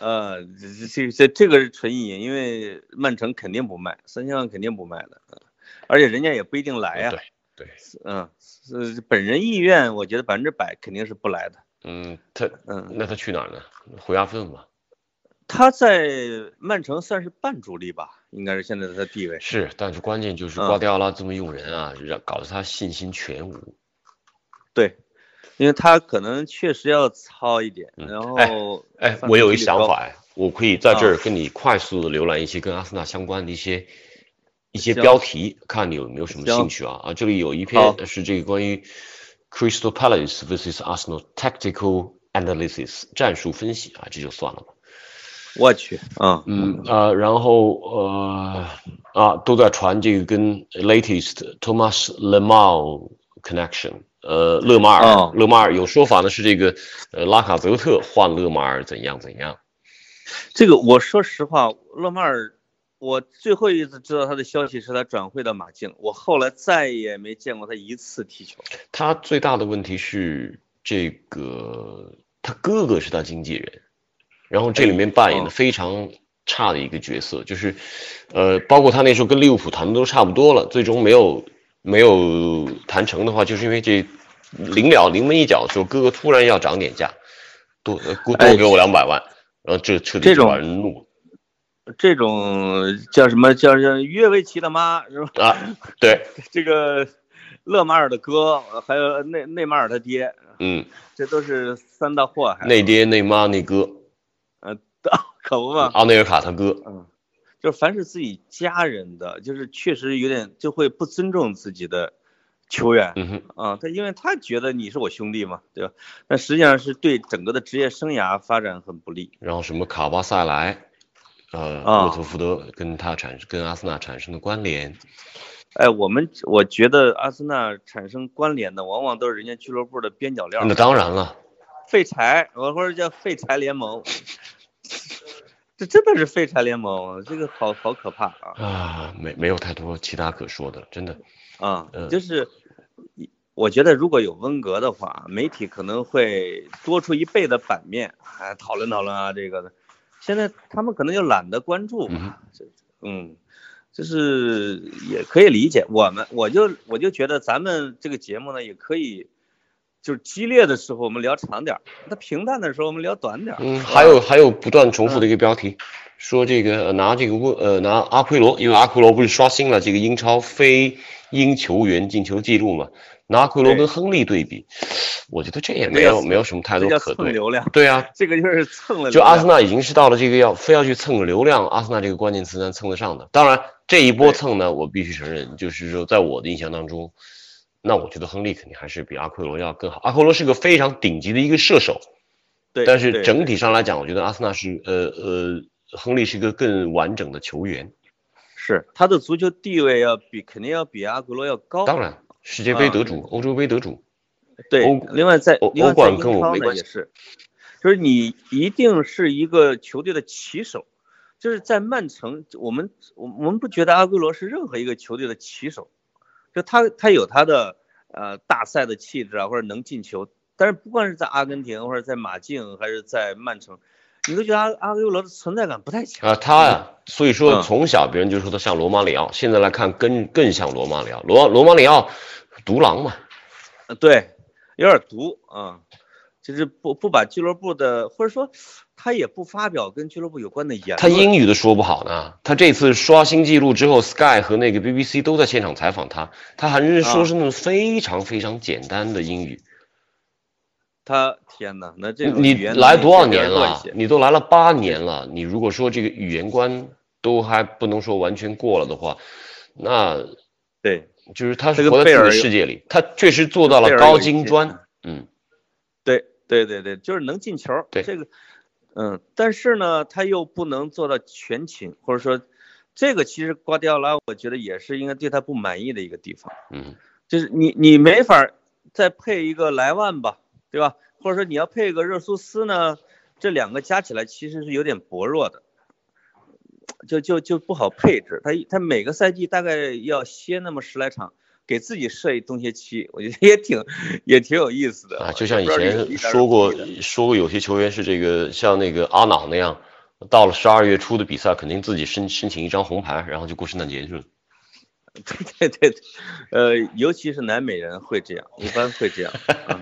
呃，这这这这个是纯意淫，因为曼城肯定不卖，三千万肯定不卖的，嗯而且人家也不一定来呀、对对，嗯，是本人意愿，我觉得百分之百肯定是不来的。嗯，他嗯，那他去哪儿呢？回阿弗顿吧。他在曼城算是半主力吧，应该是现在的他地位。是，但是关键就是嗯瓜迪奥拉这么用人啊，让搞得他信心全无。对，因为他可能确实要糙一点，嗯然后哎，犯我有一想法哎，我可以在这啊儿跟你快速的浏览一些跟阿森纳相关的一些一些标题，看你有没有什么兴趣啊？啊，这里有一篇是这个关于 Crystal Palace vs Arsenal tactical analysis 战术分析啊，这就算了吧。我去，嗯，嗯啊、然后呃啊，都在传这个跟 latest Thomas Lemar connection，呃，勒马尔，哦勒马尔有说法呢是这个呃拉卡泽特换勒马尔怎样怎样。这个我说实话，勒马尔，我最后一次知道他的消息是他转会到马竞，我后来再也没见过他一次踢球。他最大的问题是这个，他哥哥是他经纪人，然后这里面扮演的哦非常差的一个角色，就是，呃，包括他那时候跟利物浦谈的都差不多了，最终没有没有谈成的话，就是因为这临了临门一脚的时候，哥哥突然要涨点价，多呃多哎给我两百万，然后这彻底把人怒了。这种叫什么叫叫约维奇的妈是吧？啊，对，这个勒马尔的哥，还有内内马尔他爹，嗯，这都是三大祸害。内爹内妈内哥，可不嘛？奥内尔卡他哥，嗯，就是凡是自己家人的，就是确实有点就会不尊重自己的球员。嗯哼。啊，他因为他觉得你是我兄弟嘛，对吧？但实际上是对整个的职业生涯发展很不利。然后什么卡巴塞莱，呃，啊沃特福德跟他产生跟阿森纳产生的关联，哎，我们我觉得阿森纳产生关联的，往往都是人家俱乐部的边角料那，当然了，废柴，我或者叫废柴联盟。这真的是废柴联盟，这个好好可怕啊！啊，没没有太多其他可说的，真的，啊嗯，就是我觉得如果有温格的话，媒体可能会多出一倍的版面，啊，讨论讨论啊这个的。现在他们可能就懒得关注嗯嘛，这嗯，就是也可以理解。我们我就我就觉得咱们这个节目呢，也可以就是激烈的时候我们聊长点儿，那平淡的时候我们聊短点儿。嗯，还有还有不断重复的一个标题，说这个呃拿这个问呃拿阿奎罗，因为阿奎罗不是刷新了这个英超非英球员进球记录嘛，拿阿奎罗跟亨利对比，我觉得这也没有没有什么太多可对。流量，对啊，这个就是蹭了。就阿森纳已经是到了这个要非要去蹭流量，阿森纳这个关键词能蹭得上的。当然这一波蹭呢，我必须承认，就是说在我的印象当中，那我觉得亨利肯定还是比阿奎罗要更好。阿奎罗是个非常顶级的一个射手，对，但是整体上来讲，我觉得阿森纳是呃呃，亨利是一个更完整的球员。是他的足球地位要比肯定要比阿奎罗要高。当然，世界杯啊得主、欧洲杯得主，对欧，另外在欧冠跟我没关系也是，就是你一定是一个球队的旗手，就是在曼城，我们我我们不觉得阿圭罗是任何一个球队的旗手，就他他有他的呃大赛的气质啊，或者能进球，但是不管是在阿根廷或者在马竞还是在曼城，你都觉得阿阿圭罗的存在感不太强。啊，他呀，所以说嗯从小别人就说他像罗马里奥，现在来看更更像罗马里奥。罗罗马里奥独狼嘛，呃，对，有点毒啊，就是不不把俱乐部的，或者说他也不发表跟俱乐部有关的言论。他英语都说不好呢。他这次刷新纪录之后，Sky 和那个 BBC 都在现场采访他，他还是说是那种非常非常简单的英语。他天哪，那这种你来多少年了？你都来了八年了，你如果说这个语言关都还不能说完全过了的话，那对就是他这是活在自己的世界里，他确实做到了高精专。嗯，对对对对，就是能进球。对这个，嗯，但是呢，他又不能做到全勤，或者说，这个其实瓜迪奥拉我觉得也是应该对他不满意的一个地方。嗯，就是你你没法再配一个莱万吧，对吧？或者说你要配个热苏斯呢，这两个加起来其实是有点薄弱的，就就就不好配置。他他每个赛季大概要歇那么十来场，给自己设一冬歇期，我觉得也挺也挺有意思的啊，就像以前说过说过，有些球员是这个像那个阿瑙那样，到了十二月初的比赛，肯定自己申申请一张红牌，然后就过圣诞节去了。对对对，呃，尤其是南美人会这样，一般会这样。啊、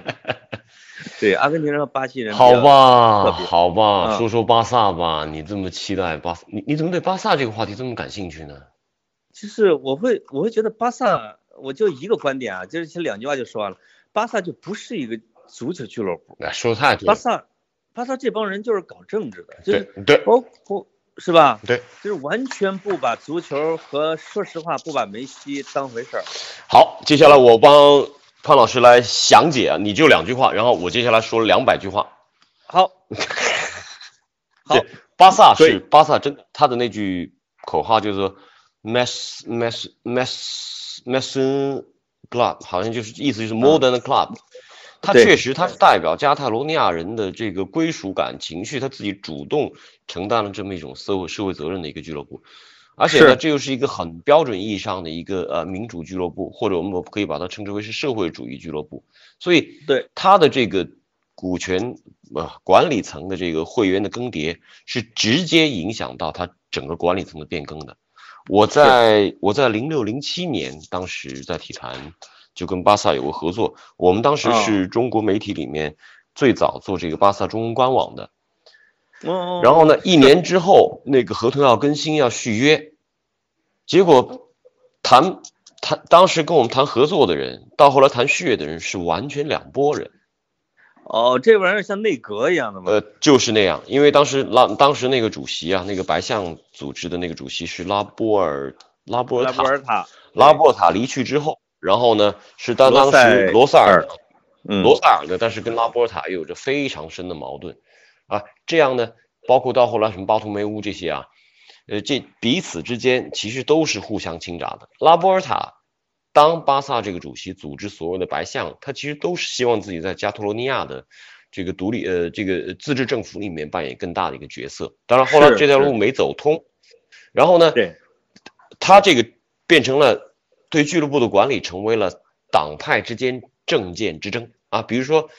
对，阿根廷人和巴西人好吧，好吧，嗯说说巴萨吧，你这么期待巴萨，你你怎么对巴萨这个话题这么感兴趣呢？就是我会我会觉得巴萨，我就一个观点啊，就是其实两句话就说完了，巴萨就不是一个足球俱乐部，哎，说的太对了，巴萨巴萨这帮人就是搞政治的，就是对对包括是吧？对，就是完全不把足球和说实话不把梅西当回事儿。好，接下来我帮潘老师来详解啊，你就两句话，然后我接下来说两百句话。好，好对，巴萨对是巴萨真他的那句口号就是说 “mess Mass Mass mess club”，好像就是意思就是 modern club。他对确实他是代表加泰罗尼亚人的这个归属感情绪，他自己主动承担了这么一种社会社会责任的一个俱乐部。而且呢，这又是一个很标准意义上的一个呃民主俱乐部，或者我们可以把它称之为是社会主义俱乐部。所以对他的这个股权呃管理层的这个会员的更迭，是直接影响到他整个管理层的变更的。我在我在零六零七年，当时在体坛就跟巴萨有过合作，我们当时哦是中国媒体里面最早做这个巴萨中文官网的。嗯，然后呢，一年之后那个合同要更新要续约，结果谈谈当时跟我们谈合作的人，到后来谈续约的人是完全两拨人。哦，这玩意儿像内阁一样的吗？呃，就是那样，因为当时拉当时那个主席啊，那个白象组织的那个主席是拉波尔拉波尔塔拉波塔，尔塔，拉波尔塔离去之后，然后呢是当当时罗塞尔尔嗯，罗塞尔呢，但是跟拉波尔塔也有着非常深的矛盾啊。这样呢，包括到后来什么巴图梅乌这些啊，呃，这彼此之间其实都是互相倾轧的。拉波尔塔当巴萨这个主席组织所有的白象，他其实都是希望自己在加泰罗尼亚的这个独立呃这个自治政府里面扮演更大的一个角色。当然后来这条路没走通，然后呢，对，他这个变成了对俱乐部的管理成为了党派之间政见之争。啊。比如说，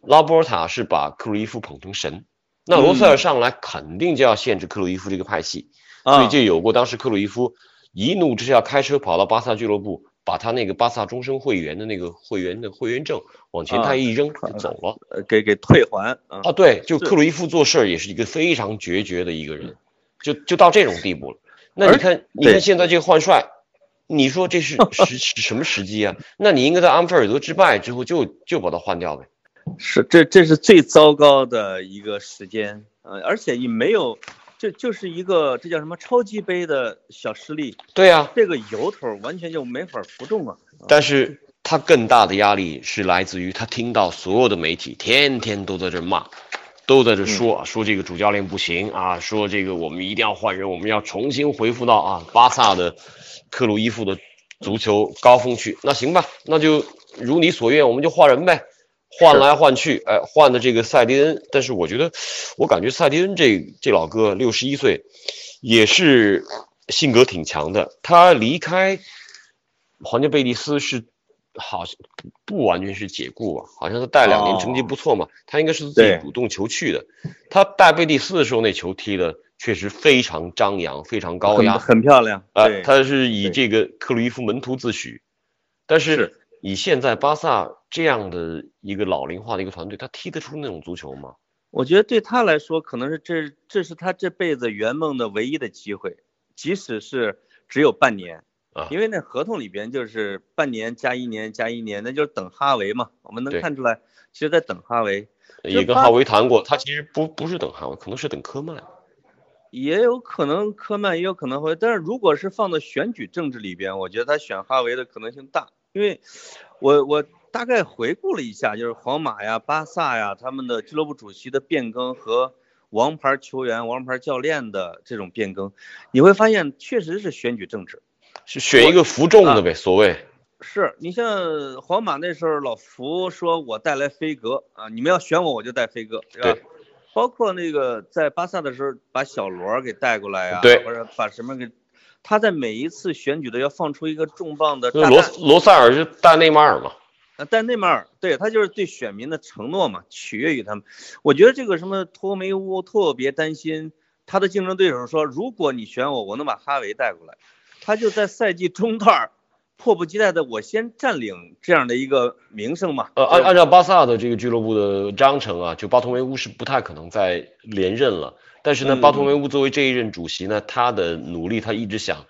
拉波尔塔是把克鲁伊夫捧成神，那罗塞尔上来肯定就要限制克鲁伊夫这个派系，所以啊，就有过当时克鲁伊夫一怒之下开车跑到巴萨俱乐部，把他那个巴萨终身会员的那个会员的会员证往前台一扔就走了。呃，给给退还啊。啊，对，就克鲁伊夫做事儿也是一个非常决绝的一个人，就就到这种地步了。那你看，你看现在这个换帅，你说这是 时什么时机啊？那你应该在安菲尔德之败之后就就把他换掉呗。是，这这是最糟糕的一个时间啊！而且也没有，就就是一个这叫什么超级杯的小失利。对啊，这个由头完全就没法服众啊。但是他更大的压力是来自于他听到所有的媒体天天都在这骂，都在这说说这个主教练不行啊，说这个我们一定要换人，我们要重新恢复到啊巴萨的克鲁伊夫的足球高峰去。那行吧，那就如你所愿，我们就换人呗。换来换去，哎，换的这个塞迪恩，但是我觉得，我感觉塞迪恩这这老哥六十一岁，也是性格挺强的。他离开皇家贝蒂斯是好像不完全是解雇啊，好像他带两年成绩不错嘛，他应该是自己主动求去的。他带贝蒂斯的时候那球踢的确实非常张扬，非常高压，很漂亮啊。他是以这个克鲁伊夫门徒自诩，但是。以现在巴萨这样的一个老龄化的一个团队，他踢得出那种足球吗？我觉得对他来说，可能是这这是他这辈子圆梦的唯一的机会，即使是只有半年啊，因为那合同里边就是半年加一年加一年，那就是等哈维嘛。我们能看出来，其实在等哈维。也跟哈维谈过，他其实不不是等哈维，可能是等科曼。也有可能科曼，也有可能会，但是如果是放到选举政治里边，我觉得他选哈维的可能性大。因为，我我大概回顾了一下，就是皇马呀、巴萨呀，他们的俱乐部主席的变更和王牌球员、王牌教练的这种变更，你会发现确实是选举政治，是选一个服众的呗，所谓。是你像皇马那时候，老福说我带来飞格啊，你们要选我，我就带飞格，对吧？包括那个在巴萨的时候，把小罗给带过来呀，对，或者把什么给。他在每一次选举都要放出一个重磅的罗罗塞尔是带内马尔嘛？啊，带内马尔，对他就是对选民的承诺嘛，取悦于他们。我觉得这个什么托梅乌特别担心他的竞争对手说，如果你选我，我能把哈维带过来。他就在赛季中段迫不及待的，我先占领这样的一个名声嘛。呃，按按照巴萨的这个俱乐部的章程啊，就巴托梅乌是不太可能再连任了。但是呢，巴托梅乌作为这一任主席呢，他的努力，他一直想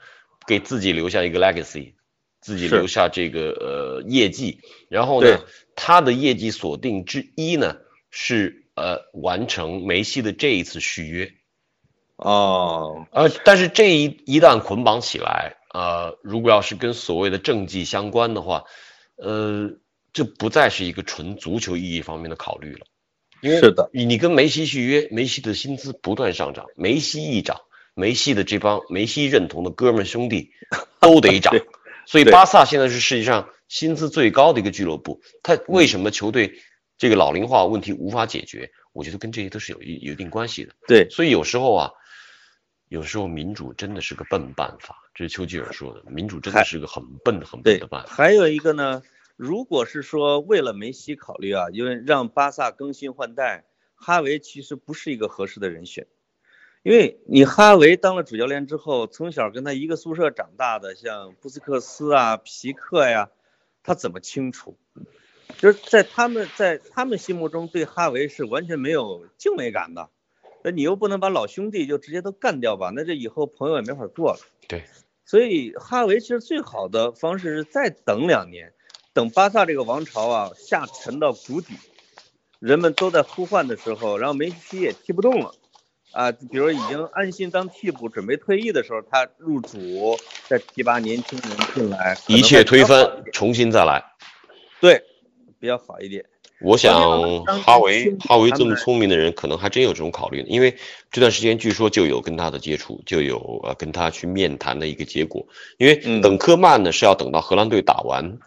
给自己留下一个 legacy，自己留下这个呃业绩。然后呢，他的业绩锁定之一呢是呃完成梅西的这一次续约。哦，呃，但是这一一旦捆绑起来，呃，如果要是跟所谓的政绩相关的话，呃，这不再是一个纯足球意义方面的考虑了。是的，你跟梅西续约，梅西的薪资不断上涨，梅西一涨，梅西的这帮梅西认同的哥们兄弟 都得涨，所以巴萨现在是世界上薪资最高的一个俱乐部。他为什么球队这个老龄化问题无法解决？我觉得跟这些都是有一有一定关系的。对，所以有时候啊，有时候民主真的是个笨办法，这是丘吉尔说的，民主真的是个很笨很笨的办法。还有一个呢。如果是说为了梅西考虑啊，因为让巴萨更新换代，哈维其实不是一个合适的人选，因为你哈维当了主教练之后，从小跟他一个宿舍长大的，像布斯克斯啊、皮克呀，他怎么清楚？就是在他们在他们心目中对哈维是完全没有敬畏感的，那你又不能把老兄弟就直接都干掉吧？那这以后朋友也没法做了。对，所以哈维其实最好的方式是再等两年。等巴萨这个王朝啊下沉到谷底，人们都在呼唤的时候，然后梅西也踢不动了，啊，比如已经安心当替补准备退役的时候，他入主再提拔年轻人进来，一切推翻，重新再来，对，比较好一点。我想哈维哈维这么聪明的人，可能还真有这种考虑，因为这段时间据说就有跟他的接触，就有呃跟他去面谈的一个结果，因为等科曼呢是要等到荷兰队打完。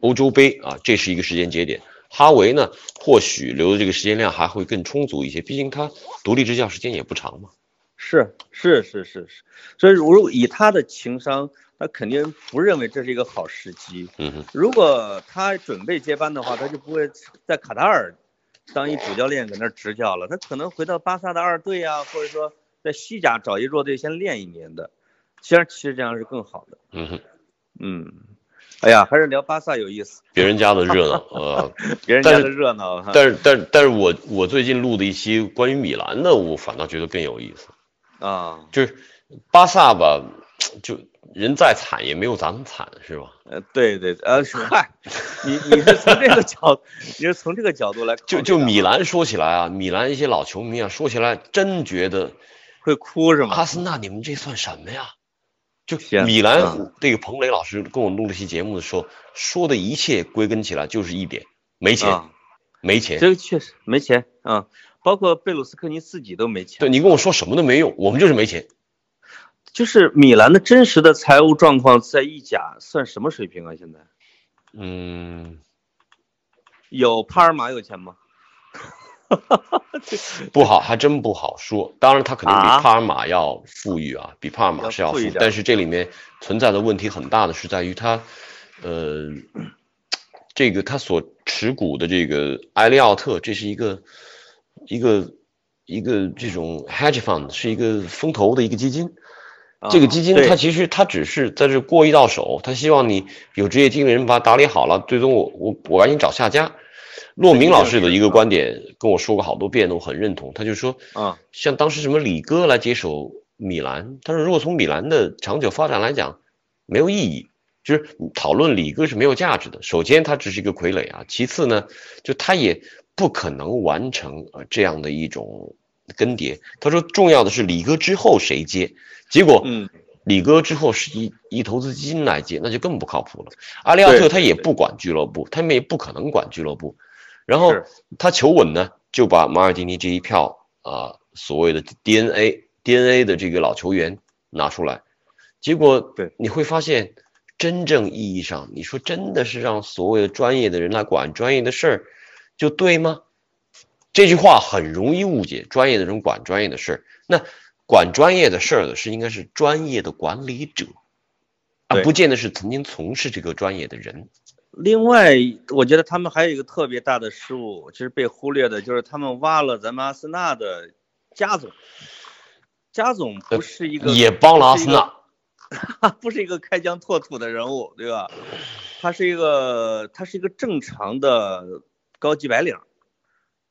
欧洲杯啊，这是一个时间节点。哈维呢，或许留的这个时间量还会更充足一些，毕竟他独立执教时间也不长嘛。是是是是是，所以如果以他的情商，他肯定不认为这是一个好时机。嗯哼。如果他准备接班的话，他就不会在卡塔尔当一主教练搁那执教了，他可能回到巴萨的二队啊，或者说在西甲找一弱队先练一年的，其实其实这样是更好的。嗯哼，嗯。哎呀，还是聊巴萨有意思，别人家的热闹，呃，别人家的热闹。但是但是但是我我最近录的一期关于米兰的，我反倒觉得更有意思。啊，就是巴萨吧，就人再惨也没有咱们惨，是吧？呃，对对，呃，嗨，你你是从这个角，你是从这个角度来就，就米兰说起来啊，米兰一些老球迷啊，说起来真觉得会哭是吗？阿森纳你们这算什么呀？就天米兰啊这个彭磊老师跟我录了期节目的时候，说的一切归根起来就是一点，没钱，啊，没钱。这个确实没钱啊，包括贝鲁斯科尼自己都没钱。对你跟我说什么都没用，我们就是没钱。就是米兰的真实的财务状况在意甲算什么水平啊？现在嗯，有帕尔马有钱吗？不好，还真不好说。当然，他肯定比啊帕尔马要富裕啊，比帕尔马是要富但是这里面存在的问题很大的是在于他，呃，这个他所持股的这个埃利奥特，这是一个一个一个这种 hedge fund，是一个风投的一个基金。这个基金它其实它只是在这过一道手，它希望你有职业经理人把它打理好了，最终我我我赶紧找下家。骆明老师的一个观点跟我说过好多遍，我很认同。他就说，啊，像当时什么李哥来接手米兰，他说如果从米兰的长久发展来讲，没有意义，就是讨论李哥是没有价值的。首先，他只是一个傀儡啊；其次呢，就他也不可能完成啊这样的一种更迭。他说，重要的是李哥之后谁接。结果，嗯，李哥之后是一一投资基金来接，那就更不靠谱了。阿利奥特他也不管俱乐部，他们也不可能管俱乐部。然后他求稳呢，就把马尔蒂尼这一票啊、所谓的 DNA DNA 的这个老球员拿出来，结果对。你会发现，真正意义上，你说真的是让所谓的专业的人来管专业的事儿，就对吗？这句话很容易误解，专业的人管专业的事儿，那管专业的事儿的是应该是专业的管理者，而不见得是曾经从事这个专业的人。另外，我觉得他们还有一个特别大的失误，其实被忽略的，就是他们挖了咱们阿森纳的加总。加总不是一个，也帮了阿森纳，他 不是一个开疆拓土的人物，对吧？他是一个，他是一个正常的高级白领，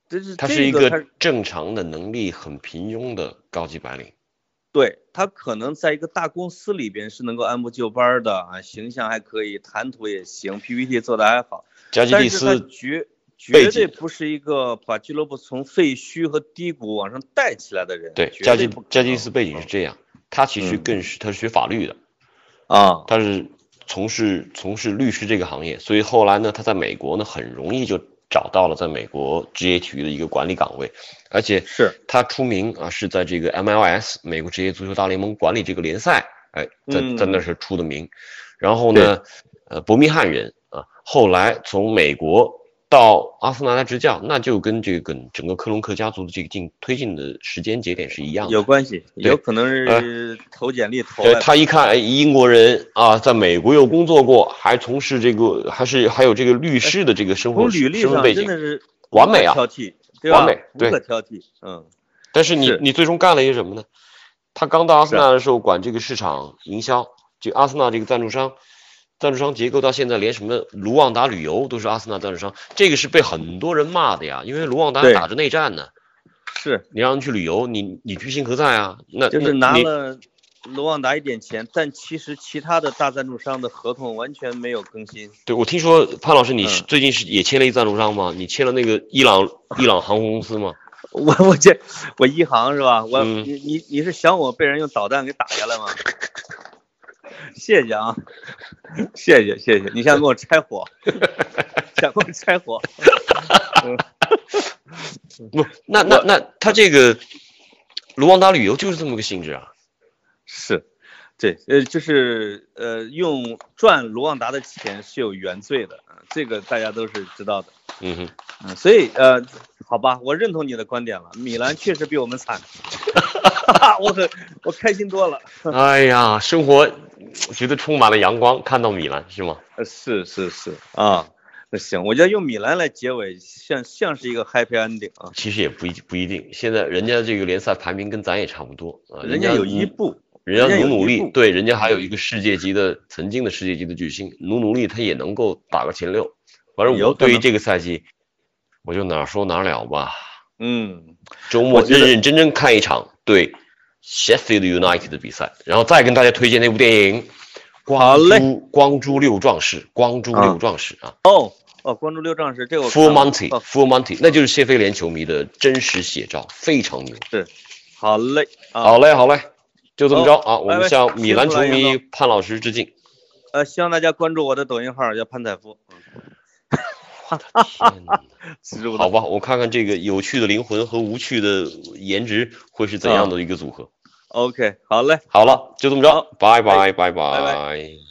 这是他是一个正常的能力很平庸的高级白领。对他可能在一个大公司里边是能够按部就班的啊，形象还可以，谈吐也行，PPT 做的还好，加基利斯绝绝对不是一个把俱乐部从废墟和低谷往上带起来的人。对加基加基利斯背景是这样，他其实嗯更是他是学法律的，啊，他是从事从事律师这个行业，所以后来呢，他在美国呢很容易就找到了在美国职业体育的一个管理岗位，而且是。他出名啊是在这个 MLS 美国职业足球大联盟管理这个联赛，哎，在嗯。在那是出的名。然后呢，呃，伯明翰人啊，后来从美国到阿森纳来执教，那就跟这个整个克隆克家族的这个进推进的时间节点是一样的。有关系，有可能是投简历投呃，他一看，哎，英国人啊，在美国又工作过，还从事这个，还是还有这个律师的这个生活身份背景。真的是完美啊挑剔，对吧？完美对无可挑剔，嗯，但是你是你最终干了一些什么呢？他刚到阿森纳的时候，管这个市场营销，就阿森纳这个赞助商，赞助商结构到现在连什么卢旺达旅游都是阿森纳赞助商，这个是被很多人骂的呀，因为卢旺达打着内战呢，是，你让人去旅游，你你居心何在啊？那就是拿了卢旺达一点钱，但其实其他的大赞助商的合同完全没有更新。对，我听说潘老师你是嗯最近是也签了一赞助商吗？你签了那个伊朗伊朗航空公司吗？我我这我一航是吧？我、嗯你你你是想我被人用导弹给打下来吗？谢谢啊，谢谢谢谢，你想给我拆火，想给我拆火，不，那那那他这个卢旺达旅游就是这么个性质啊。是，对，呃，就是呃，用赚卢旺达的钱是有原罪的，啊，这个大家都是知道的，嗯哼，嗯，所以呃，好吧，我认同你的观点了，米兰确实比我们惨，我很我开心多了，哎呀，生活觉得充满了阳光，看到米兰是吗？呃，是是是啊，那行，我觉得用米兰来结尾，像像是一个 happy ending 啊，其实也不一不一定，现在人家这个联赛排名跟咱也差不多啊，人家有一一步，人家努努力，对，人家还有一个世界级的曾经的世界级的巨星，努努力他也能够打个前六。反正我对于这个赛季，我就哪儿说哪儿了吧。嗯，周末认认真真看一场对 Sheffield United 的比赛，然后再跟大家推荐那部电影《光珠光珠六壮士》，光珠六壮士啊。哦哦，光珠六壮士这个我，Full Monty 哦。Full Monty，那就是谢菲联球迷的真实写照，非常牛。好嘞，啊。好嘞，好嘞，就这么着啊，我们向米兰球迷潘老师致敬。呃，希望大家关注我的抖音号，叫潘采夫。好吧，我看看这个有趣的灵魂和无趣的颜值会是怎样的一个组合。，OK，好嘞。好了，就这么着，拜拜拜拜拜。